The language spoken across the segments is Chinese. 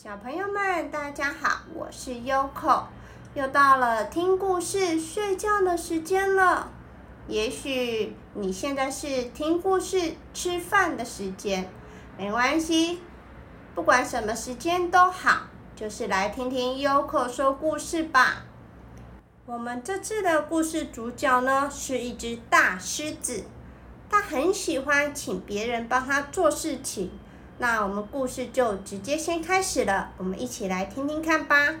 小朋友们，大家好，我是 Yoko，又到了听故事、睡觉的时间了。也许你现在是听故事、吃饭的时间，没关系，不管什么时间都好，就是来听听 Yoko 说故事吧。我们这次的故事主角呢，是一只大狮子，它很喜欢请别人帮它做事情。那我们故事就直接先开始了，我们一起来听听看吧。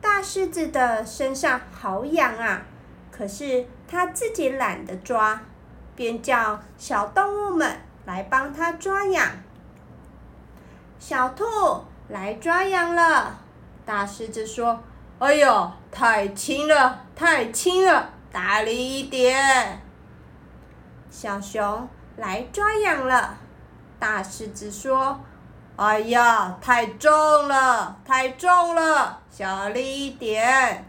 大狮子的身上好痒啊，可是它自己懒得抓，便叫小动物们来帮它抓痒。小兔来抓痒了，大狮子说：“哎呦，太轻了，太轻了，大力一点。”小熊来抓痒了。大狮子说：“哎呀，太重了，太重了，小力一点。”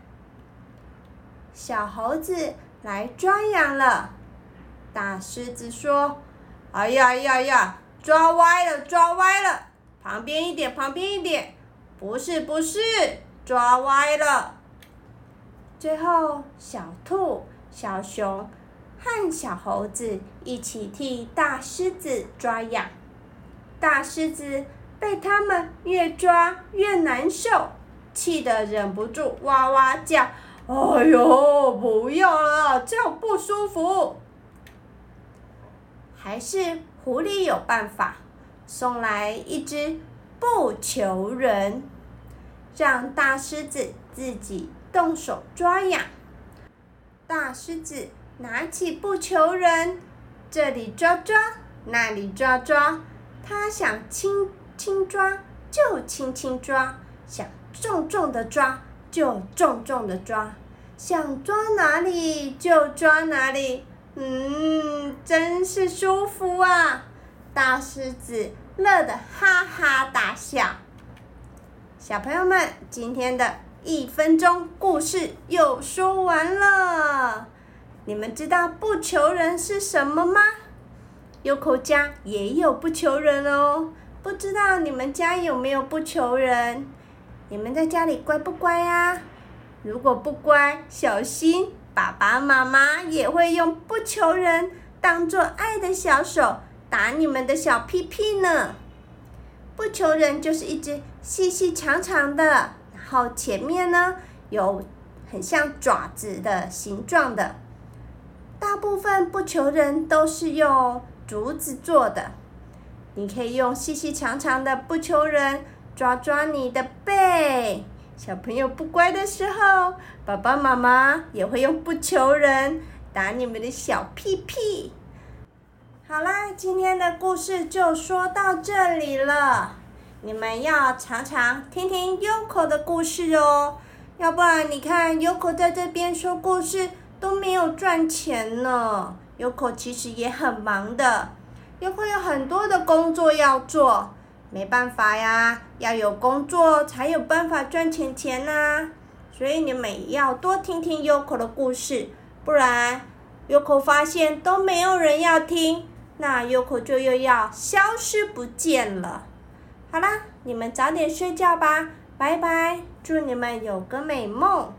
小猴子来抓痒了。大狮子说：“哎呀呀呀，抓歪了，抓歪了，旁边一点，旁边一点，不是不是，抓歪了。”最后，小兔、小熊和小猴子一起替大狮子抓痒。大狮子被他们越抓越难受，气得忍不住哇哇叫：“哎呦，不要了，这样不舒服。”还是狐狸有办法，送来一只不求人，让大狮子自己动手抓痒。大狮子拿起不求人，这里抓抓，那里抓抓。他想轻轻抓就轻轻抓，想重重的抓就重重的抓，想抓哪里就抓哪里，嗯，真是舒服啊！大狮子乐得哈哈大笑。小朋友们，今天的一分钟故事又说完了，你们知道不求人是什么吗？优口家也有不求人哦，不知道你们家有没有不求人？你们在家里乖不乖呀？如果不乖，小心爸爸妈妈也会用不求人当做爱的小手打你们的小屁屁呢。不求人就是一只细细长长的，然后前面呢有很像爪子的形状的。大部分不求人都是用。竹子做的，你可以用细细长长的不求人抓抓你的背。小朋友不乖的时候，爸爸妈妈也会用不求人打你们的小屁屁。好啦，今天的故事就说到这里了。你们要常常听听 Yoko 的故事哦，要不然你看 Yoko 在这边说故事赚钱呢。Yoko 其实也很忙的，Yoko 有很多的工作要做，没办法呀，要有工作才有办法赚钱钱呐。所以你们要多听听 Yoko 的故事，不然 Yoko 发现都没有人要听，那 Yoko 就又要消失不见了。好啦，你们早点睡觉吧，拜拜，祝你们有个美梦。